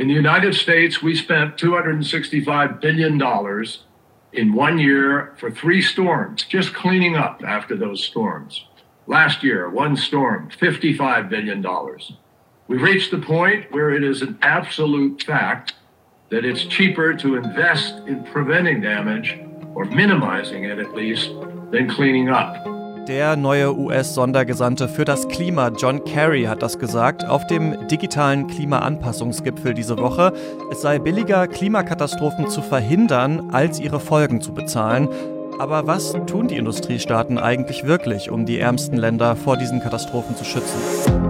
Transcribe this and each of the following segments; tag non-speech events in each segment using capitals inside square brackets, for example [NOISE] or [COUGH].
In the United States, we spent $265 billion in one year for three storms, just cleaning up after those storms. Last year, one storm, $55 billion. We've reached the point where it is an absolute fact that it's cheaper to invest in preventing damage, or minimizing it at least, than cleaning up. Der neue US-Sondergesandte für das Klima, John Kerry, hat das gesagt auf dem digitalen Klimaanpassungsgipfel diese Woche. Es sei billiger, Klimakatastrophen zu verhindern, als ihre Folgen zu bezahlen. Aber was tun die Industriestaaten eigentlich wirklich, um die ärmsten Länder vor diesen Katastrophen zu schützen?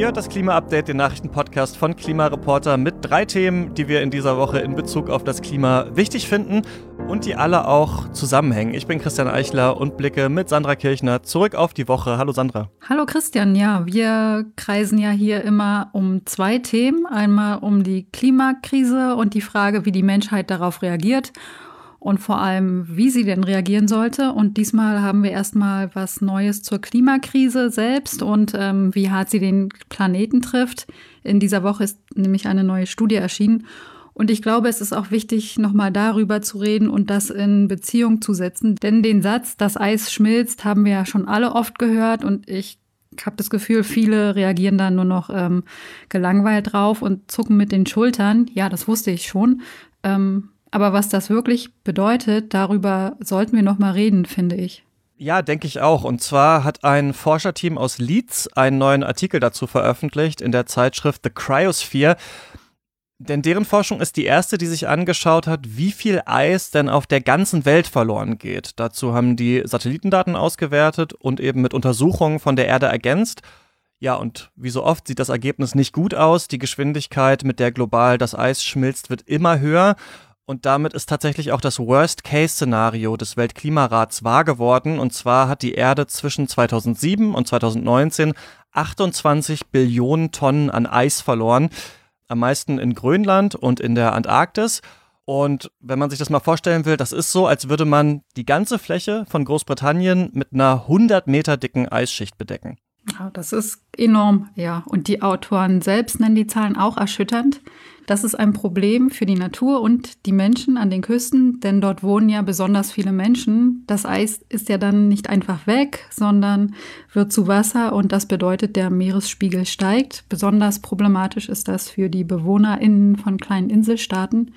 Ihr hört das Klima-Update, den Nachrichtenpodcast von Klimareporter mit drei Themen, die wir in dieser Woche in Bezug auf das Klima wichtig finden und die alle auch zusammenhängen. Ich bin Christian Eichler und blicke mit Sandra Kirchner zurück auf die Woche. Hallo Sandra. Hallo Christian, ja, wir kreisen ja hier immer um zwei Themen. Einmal um die Klimakrise und die Frage, wie die Menschheit darauf reagiert und vor allem, wie sie denn reagieren sollte. Und diesmal haben wir erstmal was Neues zur Klimakrise selbst und ähm, wie hart sie den Planeten trifft. In dieser Woche ist nämlich eine neue Studie erschienen. Und ich glaube, es ist auch wichtig, nochmal darüber zu reden und das in Beziehung zu setzen. Denn den Satz, das Eis schmilzt, haben wir ja schon alle oft gehört und ich habe das Gefühl, viele reagieren da nur noch ähm, gelangweilt drauf und zucken mit den Schultern. Ja, das wusste ich schon. Ähm, aber was das wirklich bedeutet, darüber sollten wir noch mal reden, finde ich. Ja, denke ich auch. Und zwar hat ein Forscherteam aus Leeds einen neuen Artikel dazu veröffentlicht in der Zeitschrift The Cryosphere. Denn deren Forschung ist die erste, die sich angeschaut hat, wie viel Eis denn auf der ganzen Welt verloren geht. Dazu haben die Satellitendaten ausgewertet und eben mit Untersuchungen von der Erde ergänzt. Ja, und wie so oft sieht das Ergebnis nicht gut aus. Die Geschwindigkeit, mit der global das Eis schmilzt, wird immer höher. Und damit ist tatsächlich auch das Worst-Case-Szenario des Weltklimarats wahr geworden. Und zwar hat die Erde zwischen 2007 und 2019 28 Billionen Tonnen an Eis verloren. Am meisten in Grönland und in der Antarktis. Und wenn man sich das mal vorstellen will, das ist so, als würde man die ganze Fläche von Großbritannien mit einer 100 Meter dicken Eisschicht bedecken. Ja, das ist enorm, ja. Und die Autoren selbst nennen die Zahlen auch erschütternd. Das ist ein Problem für die Natur und die Menschen an den Küsten, denn dort wohnen ja besonders viele Menschen. Das Eis ist ja dann nicht einfach weg, sondern wird zu Wasser und das bedeutet, der Meeresspiegel steigt. Besonders problematisch ist das für die BewohnerInnen von kleinen Inselstaaten.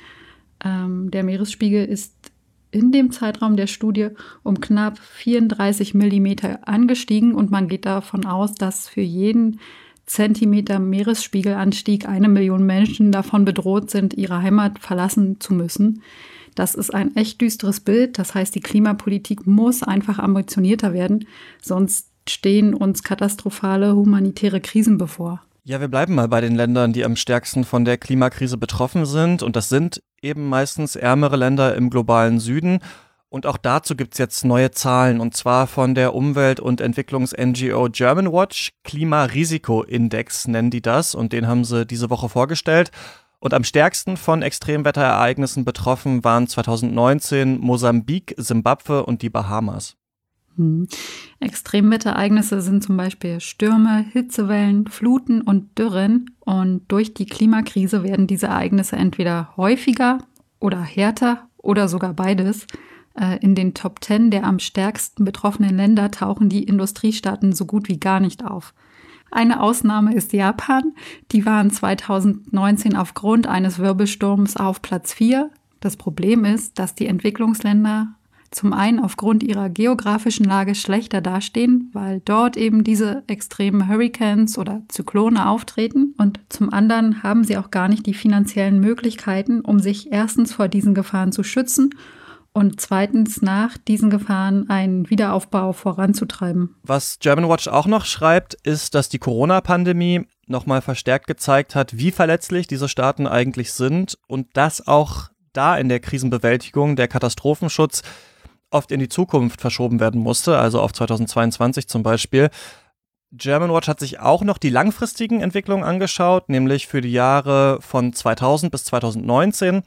Ähm, der Meeresspiegel ist in dem Zeitraum der Studie um knapp 34 Millimeter angestiegen und man geht davon aus, dass für jeden Zentimeter Meeresspiegelanstieg eine Million Menschen davon bedroht sind, ihre Heimat verlassen zu müssen. Das ist ein echt düsteres Bild. Das heißt, die Klimapolitik muss einfach ambitionierter werden, sonst stehen uns katastrophale humanitäre Krisen bevor. Ja, wir bleiben mal bei den Ländern, die am stärksten von der Klimakrise betroffen sind. Und das sind eben meistens ärmere Länder im globalen Süden. Und auch dazu gibt es jetzt neue Zahlen, und zwar von der Umwelt- und Entwicklungs-NGO Germanwatch. Klimarisikoindex nennen die das, und den haben sie diese Woche vorgestellt. Und am stärksten von Extremwetterereignissen betroffen waren 2019 Mosambik, Simbabwe und die Bahamas. Hm. Extremwetterereignisse sind zum Beispiel Stürme, Hitzewellen, Fluten und Dürren. Und durch die Klimakrise werden diese Ereignisse entweder häufiger oder härter oder sogar beides. Äh, in den Top Ten der am stärksten betroffenen Länder tauchen die Industriestaaten so gut wie gar nicht auf. Eine Ausnahme ist Japan. Die waren 2019 aufgrund eines Wirbelsturms auf Platz 4. Das Problem ist, dass die Entwicklungsländer zum einen aufgrund ihrer geografischen Lage schlechter dastehen, weil dort eben diese extremen Hurricanes oder Zyklone auftreten. Und zum anderen haben sie auch gar nicht die finanziellen Möglichkeiten, um sich erstens vor diesen Gefahren zu schützen und zweitens nach diesen Gefahren einen Wiederaufbau voranzutreiben. Was Germanwatch auch noch schreibt, ist, dass die Corona-Pandemie nochmal verstärkt gezeigt hat, wie verletzlich diese Staaten eigentlich sind und dass auch da in der Krisenbewältigung der Katastrophenschutz oft in die Zukunft verschoben werden musste, also auf 2022 zum Beispiel. Germanwatch hat sich auch noch die langfristigen Entwicklungen angeschaut, nämlich für die Jahre von 2000 bis 2019.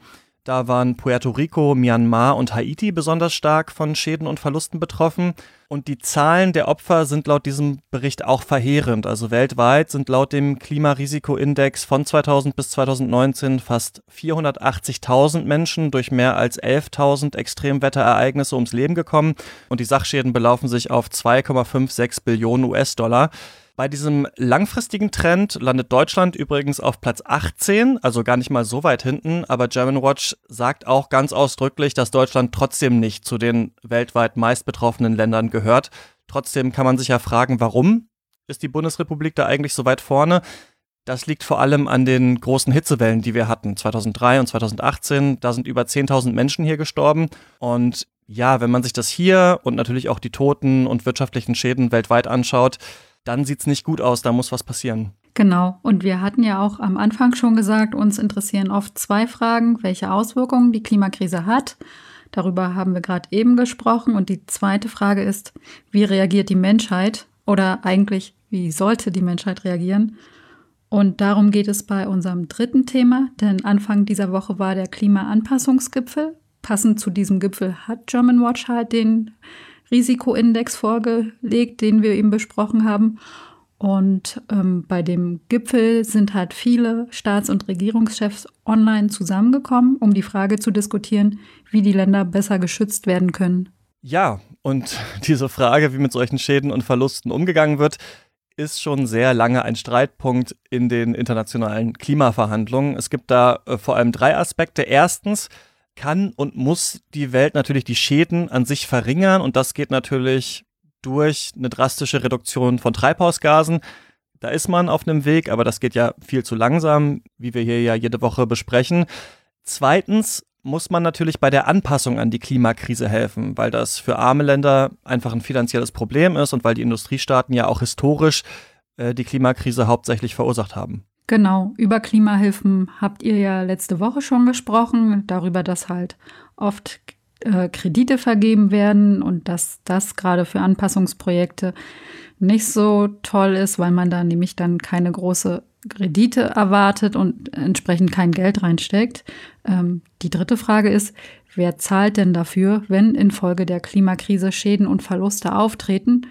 Da waren Puerto Rico, Myanmar und Haiti besonders stark von Schäden und Verlusten betroffen. Und die Zahlen der Opfer sind laut diesem Bericht auch verheerend. Also weltweit sind laut dem Klimarisikoindex von 2000 bis 2019 fast 480.000 Menschen durch mehr als 11.000 Extremwetterereignisse ums Leben gekommen. Und die Sachschäden belaufen sich auf 2,56 Billionen US-Dollar. Bei diesem langfristigen Trend landet Deutschland übrigens auf Platz 18, also gar nicht mal so weit hinten, aber Germanwatch sagt auch ganz ausdrücklich, dass Deutschland trotzdem nicht zu den weltweit meist betroffenen Ländern gehört. Trotzdem kann man sich ja fragen, warum ist die Bundesrepublik da eigentlich so weit vorne? Das liegt vor allem an den großen Hitzewellen, die wir hatten, 2003 und 2018. Da sind über 10.000 Menschen hier gestorben. Und ja, wenn man sich das hier und natürlich auch die Toten und wirtschaftlichen Schäden weltweit anschaut, dann sieht es nicht gut aus, da muss was passieren. Genau, und wir hatten ja auch am Anfang schon gesagt, uns interessieren oft zwei Fragen, welche Auswirkungen die Klimakrise hat. Darüber haben wir gerade eben gesprochen. Und die zweite Frage ist, wie reagiert die Menschheit oder eigentlich, wie sollte die Menschheit reagieren? Und darum geht es bei unserem dritten Thema, denn Anfang dieser Woche war der Klimaanpassungsgipfel. Passend zu diesem Gipfel hat German Watch halt den Risikoindex vorgelegt, den wir eben besprochen haben. Und ähm, bei dem Gipfel sind halt viele Staats- und Regierungschefs online zusammengekommen, um die Frage zu diskutieren, wie die Länder besser geschützt werden können. Ja, und [LAUGHS] diese Frage, wie mit solchen Schäden und Verlusten umgegangen wird, ist schon sehr lange ein Streitpunkt in den internationalen Klimaverhandlungen. Es gibt da äh, vor allem drei Aspekte. Erstens, kann und muss die Welt natürlich die Schäden an sich verringern und das geht natürlich durch eine drastische Reduktion von Treibhausgasen. Da ist man auf einem Weg, aber das geht ja viel zu langsam, wie wir hier ja jede Woche besprechen. Zweitens muss man natürlich bei der Anpassung an die Klimakrise helfen, weil das für arme Länder einfach ein finanzielles Problem ist und weil die Industriestaaten ja auch historisch äh, die Klimakrise hauptsächlich verursacht haben. Genau, über Klimahilfen habt ihr ja letzte Woche schon gesprochen, darüber, dass halt oft äh, Kredite vergeben werden und dass das gerade für Anpassungsprojekte nicht so toll ist, weil man da nämlich dann keine große Kredite erwartet und entsprechend kein Geld reinsteckt. Ähm, die dritte Frage ist, wer zahlt denn dafür, wenn infolge der Klimakrise Schäden und Verluste auftreten?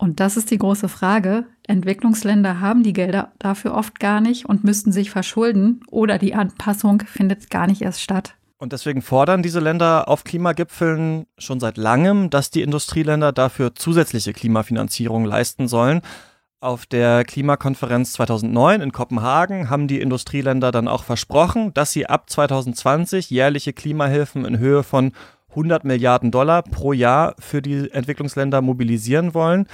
Und das ist die große Frage. Entwicklungsländer haben die Gelder dafür oft gar nicht und müssten sich verschulden oder die Anpassung findet gar nicht erst statt. Und deswegen fordern diese Länder auf Klimagipfeln schon seit langem, dass die Industrieländer dafür zusätzliche Klimafinanzierung leisten sollen. Auf der Klimakonferenz 2009 in Kopenhagen haben die Industrieländer dann auch versprochen, dass sie ab 2020 jährliche Klimahilfen in Höhe von 100 Milliarden Dollar pro Jahr für die Entwicklungsländer mobilisieren wollen.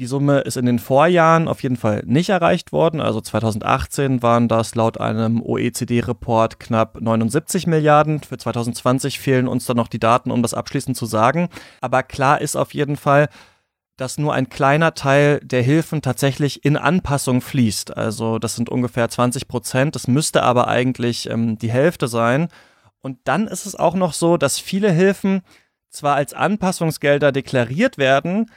Die Summe ist in den Vorjahren auf jeden Fall nicht erreicht worden. Also 2018 waren das laut einem OECD-Report knapp 79 Milliarden. Für 2020 fehlen uns dann noch die Daten, um das abschließend zu sagen. Aber klar ist auf jeden Fall, dass nur ein kleiner Teil der Hilfen tatsächlich in Anpassung fließt. Also das sind ungefähr 20 Prozent. Das müsste aber eigentlich ähm, die Hälfte sein. Und dann ist es auch noch so, dass viele Hilfen zwar als Anpassungsgelder deklariert werden,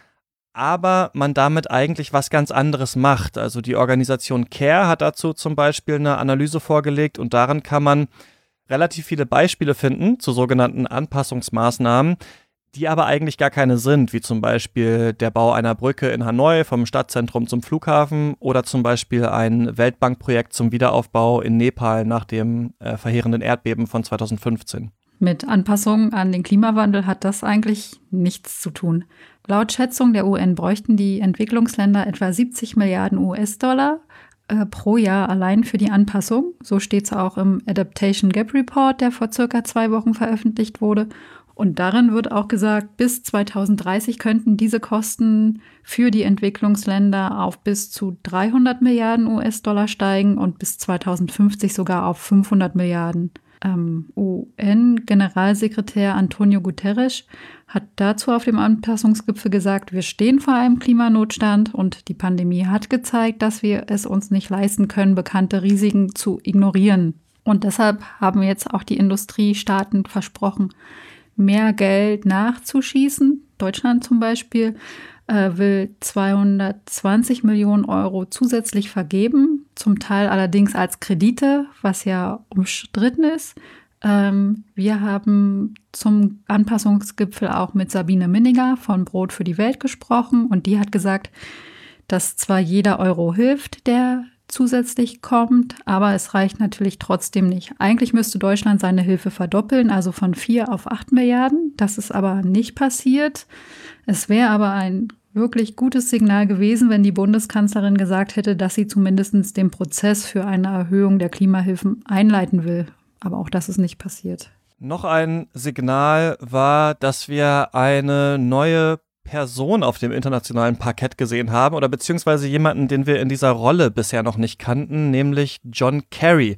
aber man damit eigentlich was ganz anderes macht. Also die Organisation CARE hat dazu zum Beispiel eine Analyse vorgelegt und darin kann man relativ viele Beispiele finden zu sogenannten Anpassungsmaßnahmen, die aber eigentlich gar keine sind, wie zum Beispiel der Bau einer Brücke in Hanoi vom Stadtzentrum zum Flughafen oder zum Beispiel ein Weltbankprojekt zum Wiederaufbau in Nepal nach dem äh, verheerenden Erdbeben von 2015. Mit Anpassungen an den Klimawandel hat das eigentlich nichts zu tun. Laut Schätzung der UN bräuchten die Entwicklungsländer etwa 70 Milliarden US-Dollar äh, pro Jahr allein für die Anpassung. So steht es auch im Adaptation Gap Report, der vor circa zwei Wochen veröffentlicht wurde. Und darin wird auch gesagt, bis 2030 könnten diese Kosten für die Entwicklungsländer auf bis zu 300 Milliarden US-Dollar steigen und bis 2050 sogar auf 500 Milliarden. Ähm, UN-Generalsekretär Antonio Guterres hat dazu auf dem Anpassungsgipfel gesagt, wir stehen vor einem Klimanotstand und die Pandemie hat gezeigt, dass wir es uns nicht leisten können, bekannte Risiken zu ignorieren. Und deshalb haben jetzt auch die Industriestaaten versprochen, mehr Geld nachzuschießen. Deutschland zum Beispiel äh, will 220 Millionen Euro zusätzlich vergeben, zum Teil allerdings als Kredite, was ja umstritten ist. Ähm, wir haben zum Anpassungsgipfel auch mit Sabine Minninger von Brot für die Welt gesprochen und die hat gesagt, dass zwar jeder Euro hilft, der zusätzlich kommt, aber es reicht natürlich trotzdem nicht. Eigentlich müsste Deutschland seine Hilfe verdoppeln, also von 4 auf 8 Milliarden. Das ist aber nicht passiert. Es wäre aber ein wirklich gutes Signal gewesen, wenn die Bundeskanzlerin gesagt hätte, dass sie zumindest den Prozess für eine Erhöhung der Klimahilfen einleiten will. Aber auch das ist nicht passiert. Noch ein Signal war, dass wir eine neue Person auf dem internationalen Parkett gesehen haben oder beziehungsweise jemanden, den wir in dieser Rolle bisher noch nicht kannten, nämlich John Kerry.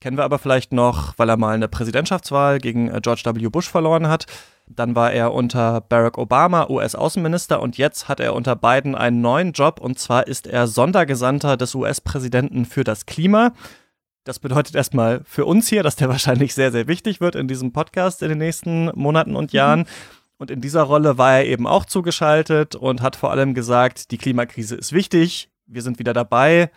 Kennen wir aber vielleicht noch, weil er mal eine Präsidentschaftswahl gegen äh, George W. Bush verloren hat. Dann war er unter Barack Obama US-Außenminister und jetzt hat er unter Biden einen neuen Job und zwar ist er Sondergesandter des US-Präsidenten für das Klima. Das bedeutet erstmal für uns hier, dass der wahrscheinlich sehr, sehr wichtig wird in diesem Podcast in den nächsten Monaten und Jahren. Mhm. Und in dieser Rolle war er eben auch zugeschaltet und hat vor allem gesagt, die Klimakrise ist wichtig, wir sind wieder dabei,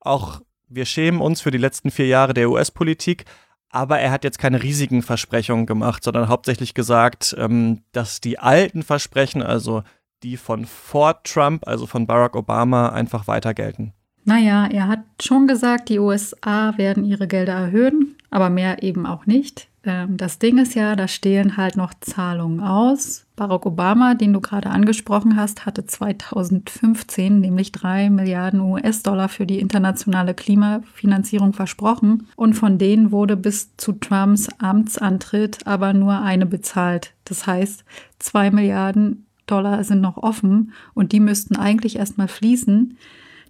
auch wir schämen uns für die letzten vier Jahre der US-Politik, aber er hat jetzt keine riesigen Versprechungen gemacht, sondern hauptsächlich gesagt, ähm, dass die alten Versprechen, also die von vor Trump, also von Barack Obama, einfach weiter gelten. Naja, er hat schon gesagt, die USA werden ihre Gelder erhöhen, aber mehr eben auch nicht. Ähm, das Ding ist ja, da stehen halt noch Zahlungen aus. Barack Obama, den du gerade angesprochen hast, hatte 2015 nämlich drei Milliarden US-Dollar für die internationale Klimafinanzierung versprochen und von denen wurde bis zu Trumps Amtsantritt aber nur eine bezahlt. Das heißt, zwei Milliarden Dollar sind noch offen und die müssten eigentlich erstmal fließen.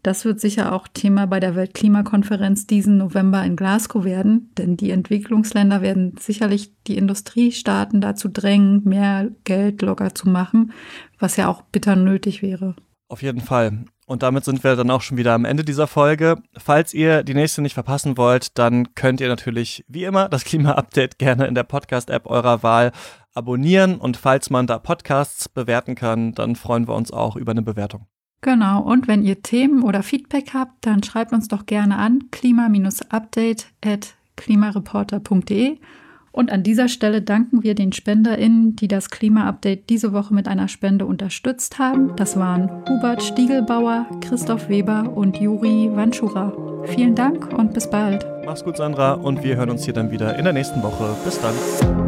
Das wird sicher auch Thema bei der Weltklimakonferenz diesen November in Glasgow werden, denn die Entwicklungsländer werden sicherlich die Industriestaaten dazu drängen, mehr Geld locker zu machen, was ja auch bitter nötig wäre. Auf jeden Fall. Und damit sind wir dann auch schon wieder am Ende dieser Folge. Falls ihr die nächste nicht verpassen wollt, dann könnt ihr natürlich wie immer das Klima-Update gerne in der Podcast-App eurer Wahl abonnieren. Und falls man da Podcasts bewerten kann, dann freuen wir uns auch über eine Bewertung. Genau, und wenn ihr Themen oder Feedback habt, dann schreibt uns doch gerne an klima-update. Und an dieser Stelle danken wir den SpenderInnen, die das Klima-Update diese Woche mit einer Spende unterstützt haben. Das waren Hubert Stiegelbauer, Christoph Weber und Juri Wanschura. Vielen Dank und bis bald. Mach's gut, Sandra, und wir hören uns hier dann wieder in der nächsten Woche. Bis dann.